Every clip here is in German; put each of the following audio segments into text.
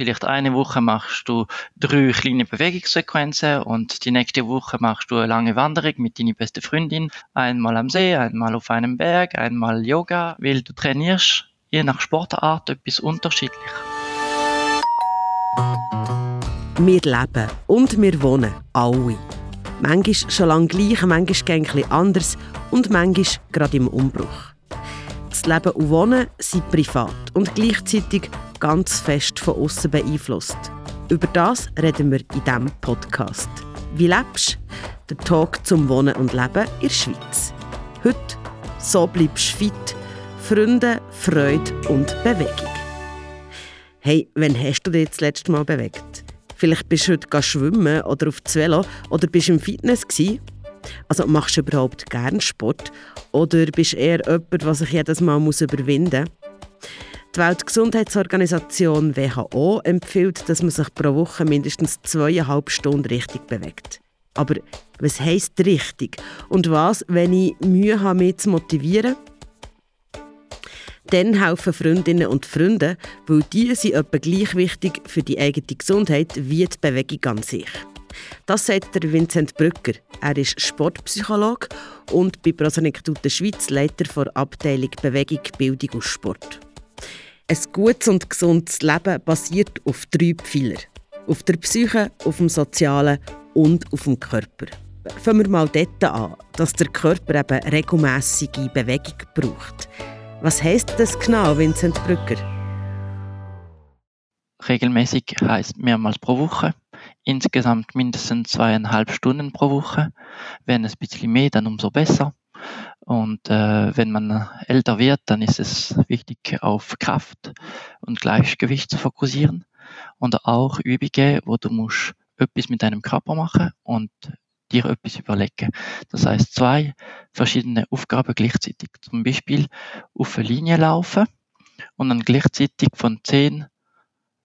Vielleicht eine Woche machst du drei kleine Bewegungssequenzen und die nächste Woche machst du eine lange Wanderung mit deiner besten Freundin. Einmal am See, einmal auf einem Berg, einmal Yoga, weil du trainierst je nach Sportart etwas unterschiedlich. Wir leben und wir wohnen, alle. Manchmal schon lange gleich, manchmal ein anders und manchmal gerade im Umbruch. Das Leben und Wohnen sind privat und gleichzeitig ganz fest von außen beeinflusst. Über das reden wir in diesem Podcast. Wie lebst du? Der Talk zum Wohnen und Leben in der Schweiz. Heute «So bleibst du fit» Freunde, Freude und Bewegung. Hey, wann hast du dich das letzte Mal bewegt? Vielleicht bist du heute schwimmen oder auf das Velo oder bist du im Fitness gewesen? Also machst du überhaupt gerne Sport oder bist du eher jemand, der sich jedes Mal überwinden muss? Die Weltgesundheitsorganisation WHO empfiehlt, dass man sich pro Woche mindestens zweieinhalb Stunden richtig bewegt. Aber was heisst richtig? Und was, wenn ich Mühe habe, mich zu motivieren? Dann helfen Freundinnen und Freunde, weil die sind etwa gleich wichtig für die eigene Gesundheit wie die Bewegung an sich. Das sagt der Vincent Brücker. Er ist Sportpsychologe und bei Prosenektute Schweiz Leiter der Abteilung Bewegung, Bildung und Sport. Ein gutes und gesundes Leben basiert auf drei Pfeiler. Auf der Psyche, auf dem Sozialen und auf dem Körper. Fangen wir mal dort an, dass der Körper eben regelmäßige Bewegung braucht. Was heißt das genau, Vincent Brücker? Regelmäßig heißt mehrmals pro Woche insgesamt mindestens zweieinhalb Stunden pro Woche. Wenn es ein bisschen mehr, dann umso besser. Und äh, wenn man älter wird, dann ist es wichtig, auf Kraft und Gleichgewicht zu fokussieren. Und auch Übungen, wo du musst etwas mit deinem Körper machen und dir etwas überlegen. Das heißt, zwei verschiedene Aufgaben gleichzeitig. Zum Beispiel auf eine Linie laufen und dann gleichzeitig von 10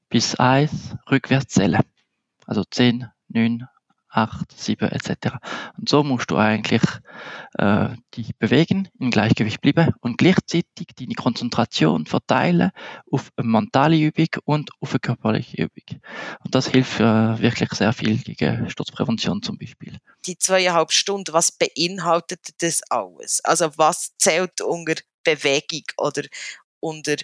bis 1 rückwärts zählen. Also 10, 9, 8, 7 etc. Und so musst du eigentlich äh, dich bewegen, in Gleichgewicht bleiben und gleichzeitig deine Konzentration verteilen auf eine mentale Übung und auf eine körperliche Übung. Und das hilft äh, wirklich sehr viel gegen Sturzprävention zum Beispiel. Die zweieinhalb Stunden, was beinhaltet das alles? Also was zählt unter Bewegung oder unter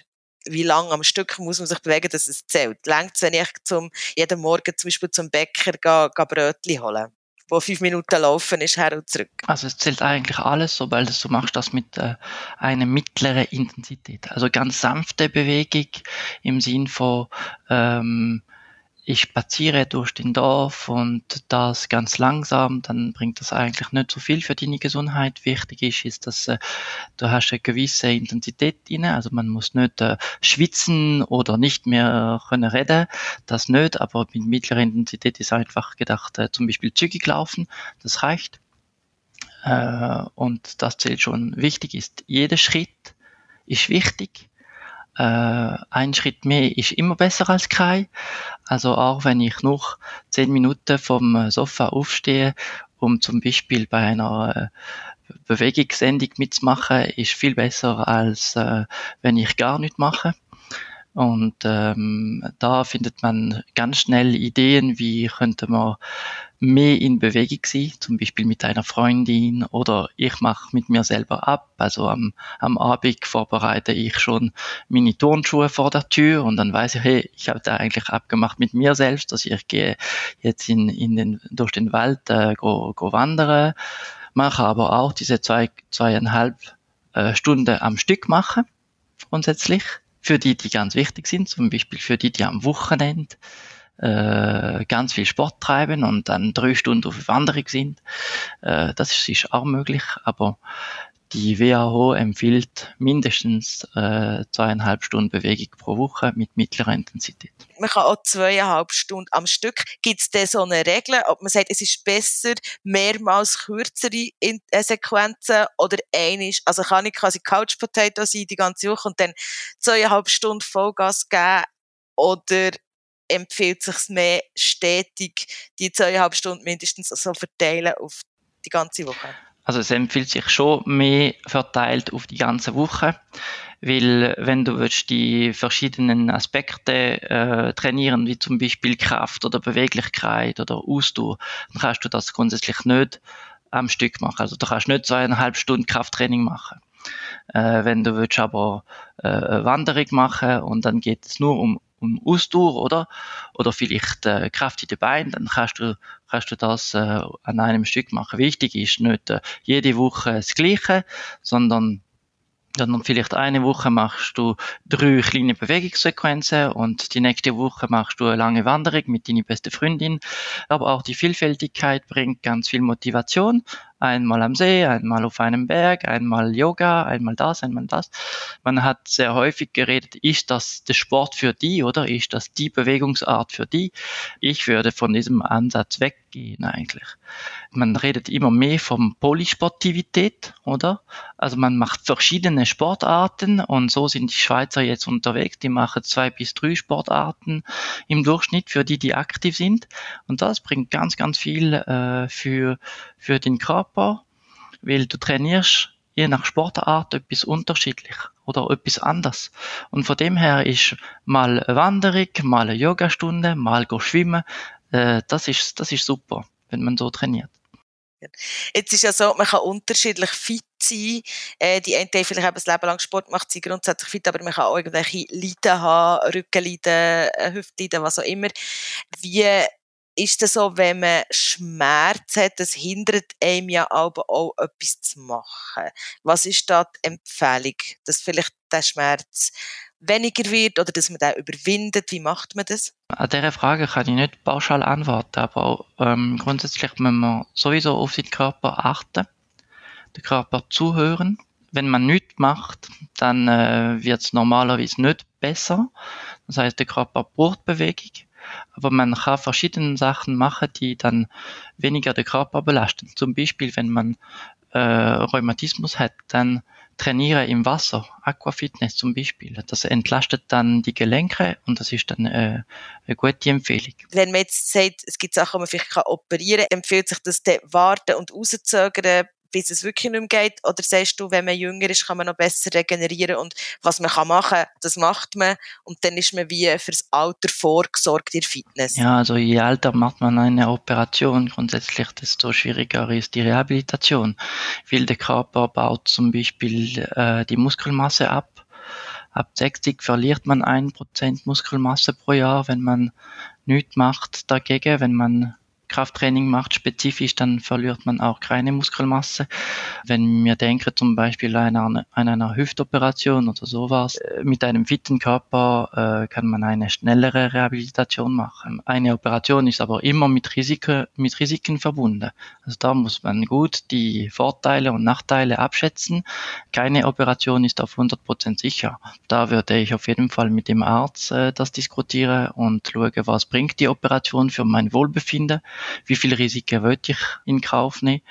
wie lange am Stück muss man sich bewegen, dass es zählt. Längt wenn ich zum, jeden Morgen zum Beispiel zum Bäcker gehe, gehe Brötchen holen? wo fünf Minuten laufen ist, her und zurück. Also es zählt eigentlich alles, sobald du machst das mit äh, einer mittleren Intensität. Also ganz sanfte Bewegung im Sinn von ähm, ich spaziere durch den Dorf und das ganz langsam, dann bringt das eigentlich nicht so viel für deine Gesundheit. Wichtig ist, ist, dass äh, du hast eine gewisse Intensität drin, also man muss nicht äh, schwitzen oder nicht mehr können reden, das nicht, aber mit mittlerer Intensität ist einfach gedacht, äh, zum Beispiel zügig laufen, das reicht. Äh, und das zählt schon. Wichtig ist, jeder Schritt ist wichtig äh, ein Schritt mehr ist immer besser als kein. Also auch wenn ich noch zehn Minuten vom Sofa aufstehe, um zum Beispiel bei einer äh, Bewegungssendung mitzumachen, ist viel besser als äh, wenn ich gar nichts mache. Und ähm, da findet man ganz schnell Ideen, wie könnte man mehr in Bewegung sein, zum Beispiel mit einer Freundin oder ich mache mit mir selber ab. Also am, am Abend vorbereite ich schon meine Turnschuhe vor der Tür und dann weiß ich, hey, ich habe da eigentlich abgemacht mit mir selbst, dass ich gehe jetzt in, in den, durch den Wald äh, go, go wandern, mache aber auch diese zwei, zweieinhalb äh, Stunden am Stück machen, grundsätzlich für die, die ganz wichtig sind, zum Beispiel für die, die am Wochenende äh, ganz viel Sport treiben und dann drei Stunden auf Wanderung sind. Äh, das ist auch möglich, aber die WHO empfiehlt mindestens äh, zweieinhalb Stunden Bewegung pro Woche mit mittlerer Intensität. Man kann auch zweieinhalb Stunden am Stück. Gibt es da so eine Regel, ob man sagt, es ist besser, mehrmals kürzere In äh, Sequenzen oder einisch? Also kann ich quasi Couch Potato sein die ganze Woche und dann zweieinhalb Stunden Vollgas geben oder empfiehlt sich mehr stetig die zweieinhalb Stunden mindestens so verteilen auf die ganze Woche? Also es empfiehlt sich schon mehr verteilt auf die ganze Woche, Weil wenn du willst die verschiedenen Aspekte äh, trainieren, wie zum Beispiel Kraft oder Beweglichkeit oder Ausdauer, dann kannst du das grundsätzlich nicht am Stück machen. Also du kannst nicht zweieinhalb Stunden Krafttraining machen. Äh, wenn du willst aber äh, Wanderung machen und dann geht es nur um um Ausdauer, oder? Oder vielleicht äh, Kraft in den Beinen, dann kannst du, kannst du das äh, an einem Stück machen. Wichtig ist nicht äh, jede Woche das Gleiche, sondern sondern vielleicht eine Woche machst du drei kleine Bewegungssequenzen und die nächste Woche machst du eine lange Wanderung mit deiner besten Freundin. Aber auch die Vielfältigkeit bringt ganz viel Motivation einmal am See, einmal auf einem Berg, einmal Yoga, einmal das, einmal das. Man hat sehr häufig geredet, ist das der Sport für die oder ist das die Bewegungsart für die? Ich würde von diesem Ansatz weggehen eigentlich. Man redet immer mehr von Polysportivität, oder? Also man macht verschiedene Sportarten und so sind die Schweizer jetzt unterwegs. Die machen zwei bis drei Sportarten im Durchschnitt für die, die aktiv sind. Und das bringt ganz, ganz viel äh, für, für den Körper weil du trainierst je nach Sportart etwas unterschiedlich oder etwas anders. Und von dem her ist mal Wanderung, mal eine Yogastunde, mal schwimmen, äh, das ist, das ist super, wenn man so trainiert. Jetzt ist ja so, man kann unterschiedlich fit sein. Äh, die einen vielleicht eben das Leben lang Sport macht, sind grundsätzlich fit, aber man kann auch irgendwelche Leiden haben, Rückenleiden, äh, Hüftleiden, was auch immer. Wie ist es so, wenn man Schmerz hat, das hindert einem ja aber auch etwas zu machen. Was ist da die Empfehlung, dass vielleicht der Schmerz weniger wird oder dass man den überwindet? Wie macht man das? An dieser Frage kann ich nicht pauschal antworten, aber ähm, grundsätzlich muss man sowieso auf den Körper achten, den Körper zuhören. Wenn man nichts macht, dann äh, wird es normalerweise nicht besser. Das heißt, der Körper braucht Bewegung aber man kann verschiedene Sachen machen, die dann weniger den Körper belasten. Zum Beispiel, wenn man äh, Rheumatismus hat, dann trainiere im Wasser, Aquafitness zum Beispiel. Das entlastet dann die Gelenke und das ist dann äh, eine gute Empfehlung. Wenn man jetzt sagt, es gibt Sachen, die man vielleicht operieren kann, empfiehlt sich das warten und rauszögern, bis es wirklich nicht mehr geht? Oder sagst du, wenn man jünger ist, kann man noch besser regenerieren und was man kann machen, das macht man und dann ist man wie fürs Alter vorgesorgt in Fitness? Ja, also je älter macht man eine Operation grundsätzlich, desto schwieriger ist die Rehabilitation, weil der Körper baut zum Beispiel äh, die Muskelmasse ab. Ab 60 verliert man ein Prozent Muskelmasse pro Jahr, wenn man nichts macht dagegen, wenn man Krafttraining macht, spezifisch, dann verliert man auch keine Muskelmasse. Wenn wir denken zum Beispiel an einer, an einer Hüftoperation oder sowas, äh, mit einem fitten Körper äh, kann man eine schnellere Rehabilitation machen. Eine Operation ist aber immer mit, Risiko, mit Risiken verbunden. Also da muss man gut die Vorteile und Nachteile abschätzen. Keine Operation ist auf 100% sicher. Da würde ich auf jeden Fall mit dem Arzt äh, das diskutieren und schauen, was bringt die Operation für mein Wohlbefinden wie viel Risiken wollte ich in Kauf nehmen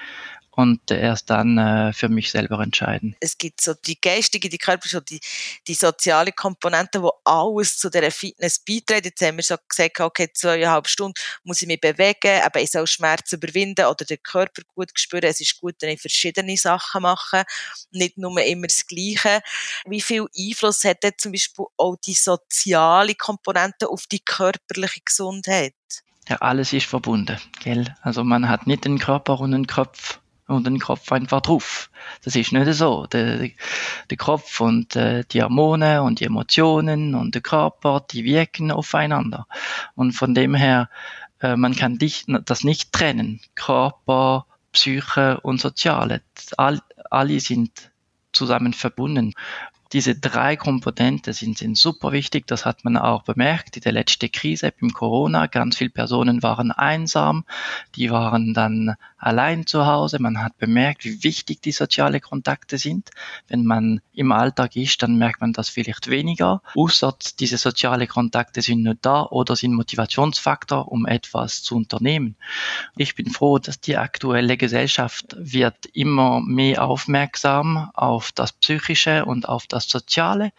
und erst dann äh, für mich selber entscheiden. Es gibt so die geistige, die körperliche, die, die soziale Komponente, wo alles zu der Fitness beiträgt. Jetzt haben wir so gesagt, okay, zweieinhalb Stunden muss ich mich bewegen, aber ich soll Schmerz überwinden oder den Körper gut spüren. Es ist gut, wenn ich verschiedene Sachen mache, nicht nur immer das Gleiche. Wie viel Einfluss hat denn zum Beispiel auch die soziale Komponente auf die körperliche Gesundheit? Ja, alles ist verbunden, gell? Also man hat nicht den Körper und den Kopf und den Kopf einfach drauf. Das ist nicht so. Der, der Kopf und äh, die Hormone und die Emotionen und der Körper, die wirken aufeinander. Und von dem her, äh, man kann dich, das nicht trennen. Körper, Psyche und Soziale. All, alle sind zusammen verbunden. Diese drei Komponenten sind, sind super wichtig. Das hat man auch bemerkt in der letzten Krise im Corona. Ganz viele Personen waren einsam. Die waren dann allein zu Hause. Man hat bemerkt, wie wichtig die sozialen Kontakte sind. Wenn man im Alltag ist, dann merkt man das vielleicht weniger. Außer diese sozialen Kontakte sind nur da oder sind Motivationsfaktor, um etwas zu unternehmen. Ich bin froh, dass die aktuelle Gesellschaft wird immer mehr aufmerksam auf das Psychische und auf das Soziale,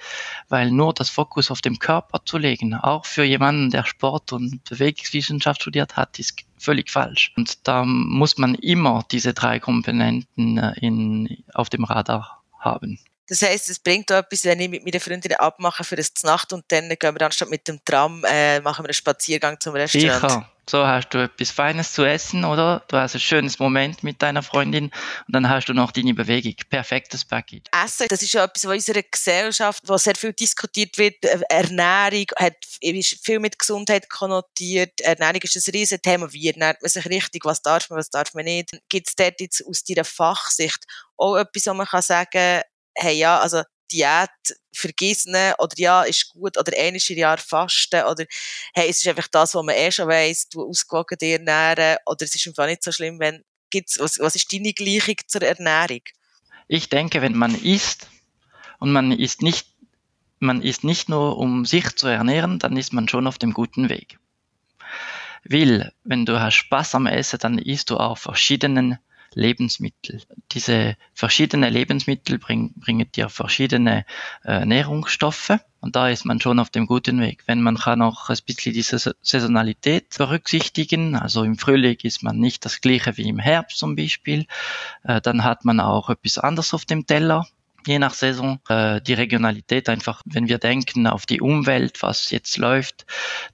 weil nur das Fokus auf dem Körper zu legen, auch für jemanden, der Sport und Bewegungswissenschaft studiert hat, ist völlig falsch. Und da muss man immer diese drei Komponenten äh, in, auf dem Radar haben. Das heisst, es bringt auch etwas, wenn ich mit meiner Freundin abmache für eine Nacht und dann gehen wir anstatt mit dem Tram, äh, machen wir einen Spaziergang zum Restaurant. Sicher. So hast du etwas Feines zu essen, oder? Du hast ein schönes Moment mit deiner Freundin und dann hast du noch deine Bewegung. Perfektes Paket. Essen, das ist ja etwas, was in unserer Gesellschaft, wo sehr viel diskutiert wird. Ernährung hat viel mit Gesundheit konnotiert. Ernährung ist ein riesen Thema. Wie ernährt man sich richtig? Was darf man, was darf man nicht? Gibt es dort jetzt aus deiner Fachsicht auch etwas, wo man kann sagen, hey, ja, also Diät vergessen oder ja, ist gut oder eines Jahr fasten oder hey, es ist einfach das, was man eh schon weiss, du ausgewogen dir ernähren oder es ist einfach nicht so schlimm, wenn gibt's, was, was ist deine Gleichung zur Ernährung? Ich denke, wenn man isst und man isst nicht, man isst nicht nur, um sich zu ernähren, dann ist man schon auf dem guten Weg. Weil, wenn du hast Spaß am Essen, dann isst du auch verschiedenen Lebensmittel. Diese verschiedenen Lebensmittel bring, bringen dir verschiedene äh, Nährungsstoffe und da ist man schon auf dem guten Weg. Wenn man kann auch ein bisschen diese Saisonalität berücksichtigen, also im Frühling ist man nicht das gleiche wie im Herbst zum Beispiel, äh, dann hat man auch etwas anderes auf dem Teller je nach Saison äh, die Regionalität einfach, wenn wir denken auf die Umwelt, was jetzt läuft,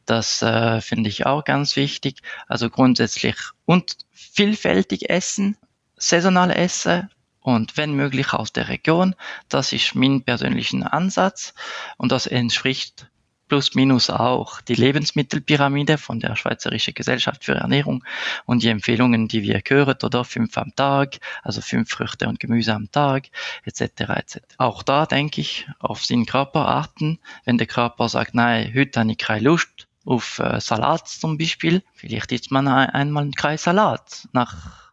das äh, finde ich auch ganz wichtig. Also grundsätzlich und vielfältig essen, saisonal essen und wenn möglich aus der Region. Das ist mein persönlicher Ansatz und das entspricht plus minus auch die Lebensmittelpyramide von der Schweizerischen Gesellschaft für Ernährung und die Empfehlungen, die wir hören, oder fünf am Tag, also fünf Früchte und Gemüse am Tag, etc. etc. Auch da denke ich auf den Körperarten, wenn der Körper sagt, nein, heute habe ich keine Lust auf äh, Salat zum Beispiel, vielleicht isst man einmal keinen Salat nach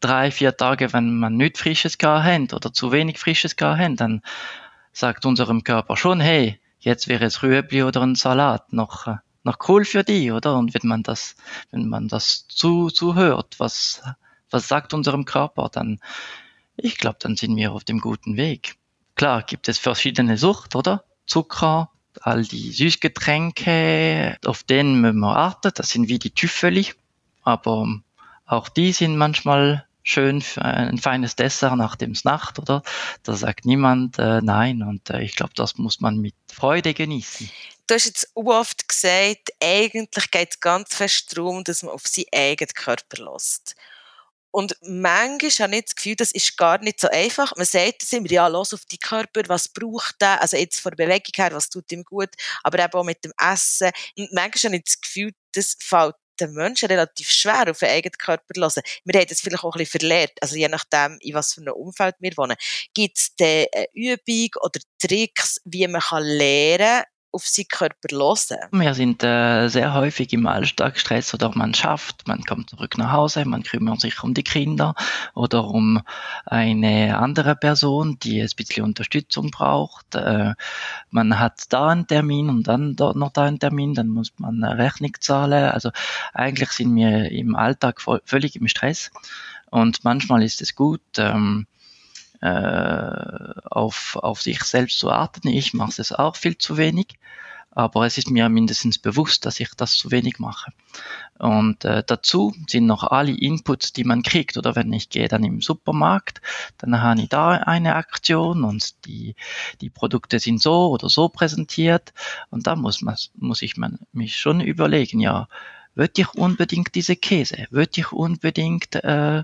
drei, vier Tage, wenn man nichts Frisches gehabt oder zu wenig Frisches gehabt dann sagt unserem Körper schon, hey, jetzt wäre es Rüebli oder ein Salat noch, äh, noch cool für die, oder? Und wenn man das, wenn man das zu, zuhört, was, was sagt unserem Körper, dann, ich glaube, dann sind wir auf dem guten Weg. Klar, gibt es verschiedene Sucht, oder? Zucker, all die Süßgetränke, auf denen müssen wir achten, das sind wie die Tüffeli, aber auch die sind manchmal schön für ein feines Dessert nach dem Snacht, oder? Da sagt niemand äh, nein und äh, ich glaube, das muss man mit Freude genießen. Du hast jetzt oft gesagt, eigentlich geht es ganz fest darum, dass man auf seinen eigenen Körper lässt. Und manchmal habe ich das Gefühl, das ist gar nicht so einfach. Man sagt es immer, ja, los auf die Körper, was braucht der? Also jetzt von der Bewegung her, was tut ihm gut? Aber eben auch mit dem Essen. Und manchmal habe ich das Gefühl, das fällt den Menschen relativ schwer auf den eigenen Körper zu hören. Wir haben das vielleicht auch ein bisschen verlernt, also je nachdem, in was für einem Umfeld wir wohnen. Gibt es eine Übung oder Tricks, wie man kann lernen auf seinen Körper hören? Wir sind äh, sehr häufig im Alltagsstress oder man schafft, man kommt zurück nach Hause, man kümmert sich um die Kinder oder um eine andere Person, die ein bisschen Unterstützung braucht. Äh, man hat da einen Termin und dann dort noch da einen Termin, dann muss man eine Rechnung zahlen. Also eigentlich sind wir im Alltag voll, völlig im Stress und manchmal ist es gut, ähm, äh, auf, auf sich selbst zu achten. Ich mache es auch viel zu wenig, aber es ist mir mindestens bewusst, dass ich das zu wenig mache. Und äh, dazu sind noch alle Inputs, die man kriegt. Oder wenn ich gehe dann im Supermarkt, dann habe ich da eine Aktion und die, die Produkte sind so oder so präsentiert. Und da muss, man, muss ich man, mich schon überlegen, ja, würde ich unbedingt diese Käse, würde ich unbedingt äh,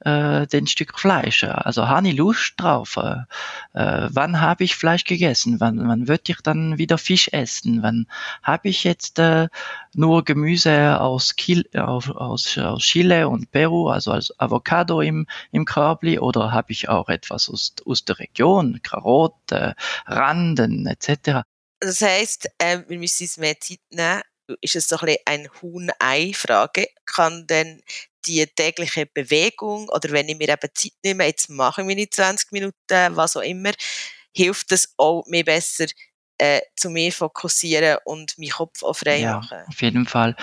äh, den Stück Fleisch, also habe ich Lust drauf, äh, äh, wann habe ich Fleisch gegessen, wann, wann würde ich dann wieder Fisch essen, wann habe ich jetzt äh, nur Gemüse aus, Kil aus, aus, aus Chile und Peru, also als Avocado im, im Körbli? Oder habe ich auch etwas aus, aus der Region, Karotte, Randen etc. Das heißt, äh, wir müssen uns mehr Zeit nehmen, ist es so ein eine Huhn-Ei-Frage. Kann denn die tägliche Bewegung oder wenn ich mir eben Zeit nehme, jetzt mache ich meine 20 Minuten, was auch immer, hilft das auch, mir besser äh, zu mir fokussieren und meinen Kopf auch frei ja, machen. Auf jeden Fall.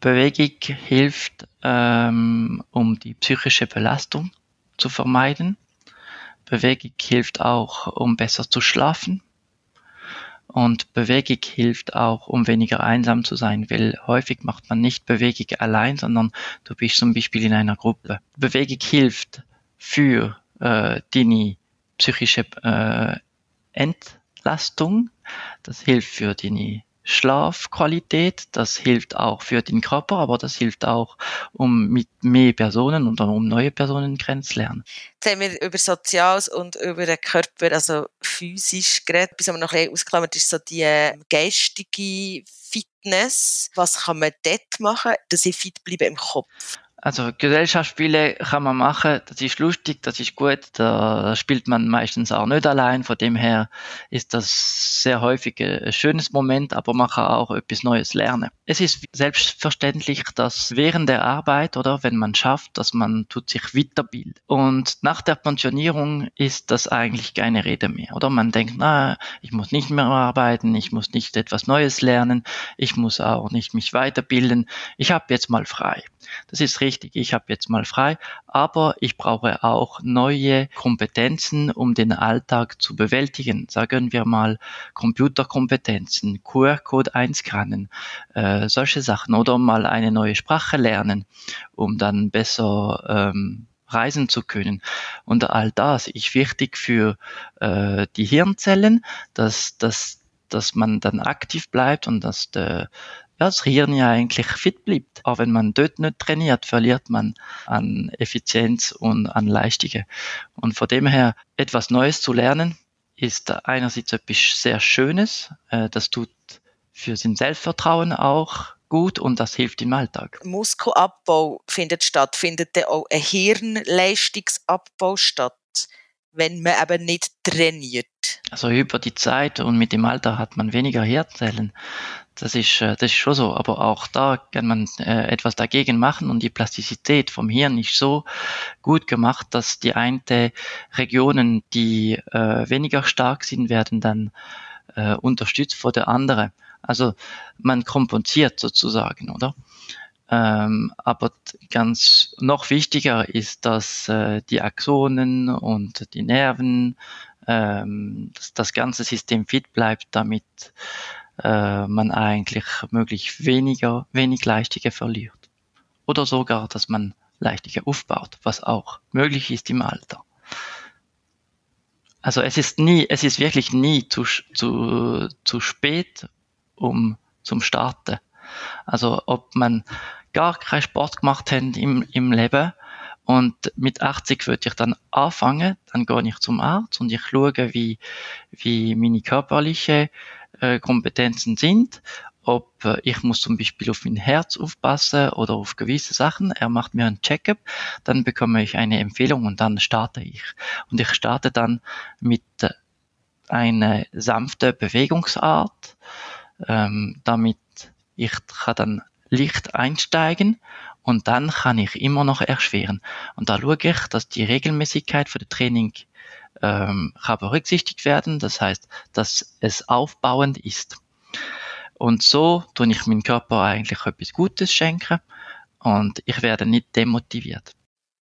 Bewegung hilft, ähm, um die psychische Belastung zu vermeiden. Bewegung hilft auch, um besser zu schlafen. Und Bewegung hilft auch, um weniger einsam zu sein, weil häufig macht man nicht Bewegung allein, sondern du bist zum Beispiel in einer Gruppe. Bewegung hilft für äh, deine psychische äh, Entlastung. Das hilft für die Schlafqualität. Das hilft auch für den Körper, aber das hilft auch, um mit mehr Personen und um neue Personen kennenzulernen. Jetzt haben wir über Soziales und über den Körper, also physisch geredet. Bis wir noch ein bisschen ausklammert ist so die ähm, geistige Fitness. Was kann man dort machen, dass ich fit bleibe im Kopf? Also Gesellschaftsspiele kann man machen, das ist lustig, das ist gut, da spielt man meistens auch nicht allein, von dem her ist das sehr häufig ein schönes Moment, aber man kann auch etwas Neues lernen. Es ist selbstverständlich, dass während der Arbeit oder wenn man schafft, dass man tut sich weiterbildet. Und nach der Pensionierung ist das eigentlich keine Rede mehr, oder? Man denkt, na, ich muss nicht mehr arbeiten, ich muss nicht etwas Neues lernen, ich muss auch nicht mich weiterbilden, ich habe jetzt mal frei. Das ist richtig, ich habe jetzt mal frei, aber ich brauche auch neue Kompetenzen, um den Alltag zu bewältigen. Sagen wir mal Computerkompetenzen, QR-Code einscannen, äh, solche Sachen oder mal eine neue Sprache lernen, um dann besser ähm, reisen zu können. Und all das ist wichtig für äh, die Hirnzellen, dass, dass, dass man dann aktiv bleibt und dass der, ja, das Hirn ja eigentlich fit bleibt. Auch wenn man dort nicht trainiert, verliert man an Effizienz und an Leistung. Und von dem her etwas Neues zu lernen, ist einerseits etwas sehr Schönes. Äh, das tut für sein Selbstvertrauen auch gut und das hilft im Alltag. Muskelabbau findet statt. Findet auch ein Hirnleistungsabbau statt, wenn man eben nicht trainiert? Also über die Zeit und mit dem Alter hat man weniger Hirnzellen. Das ist, äh, das ist schon so. Aber auch da kann man äh, etwas dagegen machen und die Plastizität vom Hirn ist so gut gemacht, dass die einen Regionen, die äh, weniger stark sind, werden dann unterstützt vor der anderen. Also man kompensiert sozusagen, oder? Ähm, aber ganz noch wichtiger ist, dass äh, die Axonen und die Nerven, ähm, dass das ganze System fit bleibt, damit äh, man eigentlich möglichst weniger, wenig Leichtige verliert. Oder sogar, dass man Leichtige aufbaut, was auch möglich ist im Alter. Also es ist nie, es ist wirklich nie zu, zu, zu spät, um zum Starten. Also ob man gar keinen Sport gemacht hat im, im Leben und mit 80 würde ich dann anfangen, dann gehe ich zum Arzt und ich schaue, wie, wie meine körperliche äh, Kompetenzen sind, ob äh, ich muss zum Beispiel auf mein Herz aufpassen oder auf gewisse Sachen. Er macht mir ein Checkup, dann bekomme ich eine Empfehlung und dann starte ich. Und ich starte dann mit äh, einer sanften Bewegungsart, ähm, damit ich kann dann Licht einsteigen und dann kann ich immer noch erschweren. Und da schaue ich, dass die Regelmäßigkeit für das Training ähm, kann berücksichtigt werden. Das heißt, dass es aufbauend ist. Und so tue ich meinem Körper eigentlich etwas Gutes schenken und ich werde nicht demotiviert.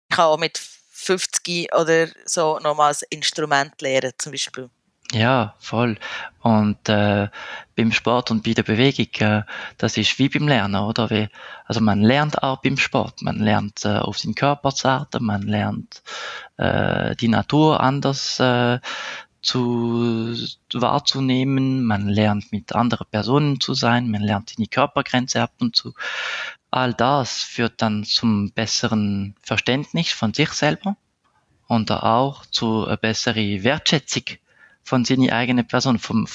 Ich kann auch mit 50 oder so nochmals Instrument lernen, zum Beispiel. Ja, voll. Und äh, beim Sport und bei der Bewegung, äh, das ist wie beim Lernen, oder? Wie, also man lernt auch beim Sport. Man lernt äh, auf seinen Körper zu achten, man lernt äh, die Natur anders äh, zu wahrzunehmen, man lernt mit anderen Personen zu sein, man lernt in die Körpergrenze ab und zu. All das führt dann zum besseren Verständnis von sich selber und auch zu einer besseren Wertschätzung von seiner eigenen Person, vom,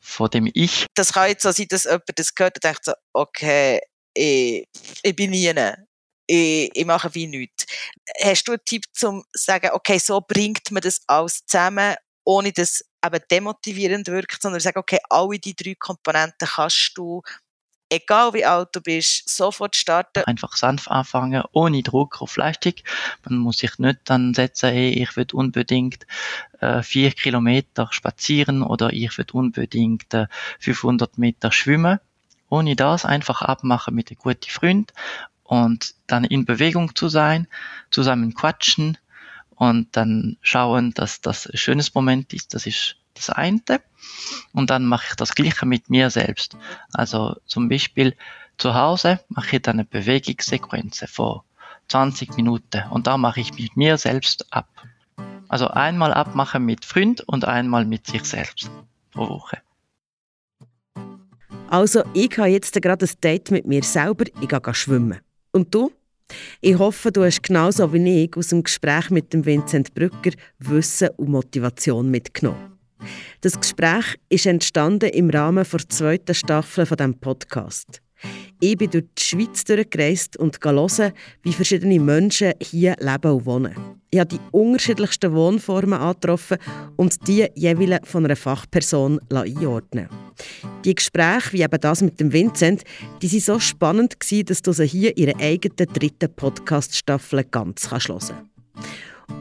von dem Ich. Das kann jetzt so sein, dass jemand das gehört und denkt so, okay, ich, ich bin nie, ich, ich mache wie nichts. Hast du einen Tipp zum sagen, okay, so bringt man das alles zusammen, ohne dass eben demotivierend wirkt, sondern sagen, okay, alle die drei Komponenten kannst du egal wie alt du bist, sofort starten. Einfach sanft anfangen, ohne Druck auf Leistung. Man muss sich nicht dann setzen, hey, ich will unbedingt äh, vier Kilometer spazieren oder ich will unbedingt äh, 500 Meter schwimmen. Ohne das einfach abmachen mit einem guten Freund und dann in Bewegung zu sein, zusammen quatschen und dann schauen, dass das ein schönes Moment ist. Das ist das eine. Und dann mache ich das Gleiche mit mir selbst. Also zum Beispiel zu Hause mache ich dann eine Bewegungssequenz von 20 Minuten und da mache ich mit mir selbst ab. Also einmal abmachen mit Freund und einmal mit sich selbst pro Woche. Also, ich habe jetzt gerade ein Date mit mir selber, ich gehe schwimmen. Und du? Ich hoffe, du hast genauso wie ich aus dem Gespräch mit dem Vincent Brücker Wissen und Motivation mitgenommen. Das Gespräch ist entstanden im Rahmen der zweiten Staffel von diesem Podcast. Ich bin durch die Schweiz durchgereist und hören, wie verschiedene Menschen hier leben und wohnen. Ich habe die unterschiedlichsten Wohnformen angetroffen und die jeweils von einer Fachperson einordnen Die Gespräche, wie eben das mit dem Vincent, die waren so spannend, dass du sie hier in ihrer eigenen dritten Podcast-Staffel ganz hören kannst.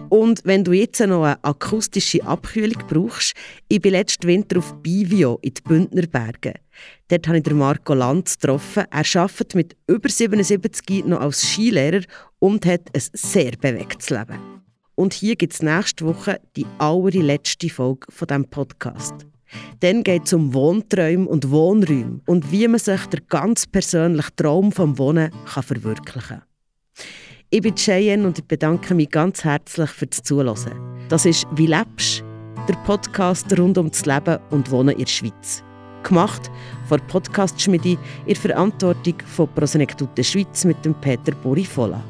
Und wenn du jetzt noch eine akustische Abkühlung brauchst, ich bin letzten Winter auf Bivio in den Bündnerbergen. Dort habe ich Marco Lanz getroffen. Er arbeitet mit über 77 noch als Skilehrer und hat ein sehr bewegtes Leben. Und hier gibt es nächste Woche die allerletzte Folge von diesem Podcast. Dann geht es um Wohnträume und Wohnräume und wie man sich der ganz persönliche Traum vom Wohnen kann verwirklichen kann. Ich bin Cheyenne und ich bedanke mich ganz herzlich für das Zuhören. Das ist «Wie lebst?» der Podcast rund um das Leben und Wohnen in der Schweiz. Gemacht von Podcast Schmiede in Verantwortung von Prosenektute Schweiz mit dem Peter Borifola.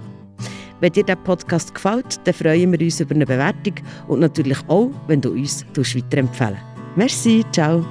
Wenn dir der Podcast gefällt, dann freuen wir uns über eine Bewertung und natürlich auch, wenn du uns weiterempfehlen Merci, ciao.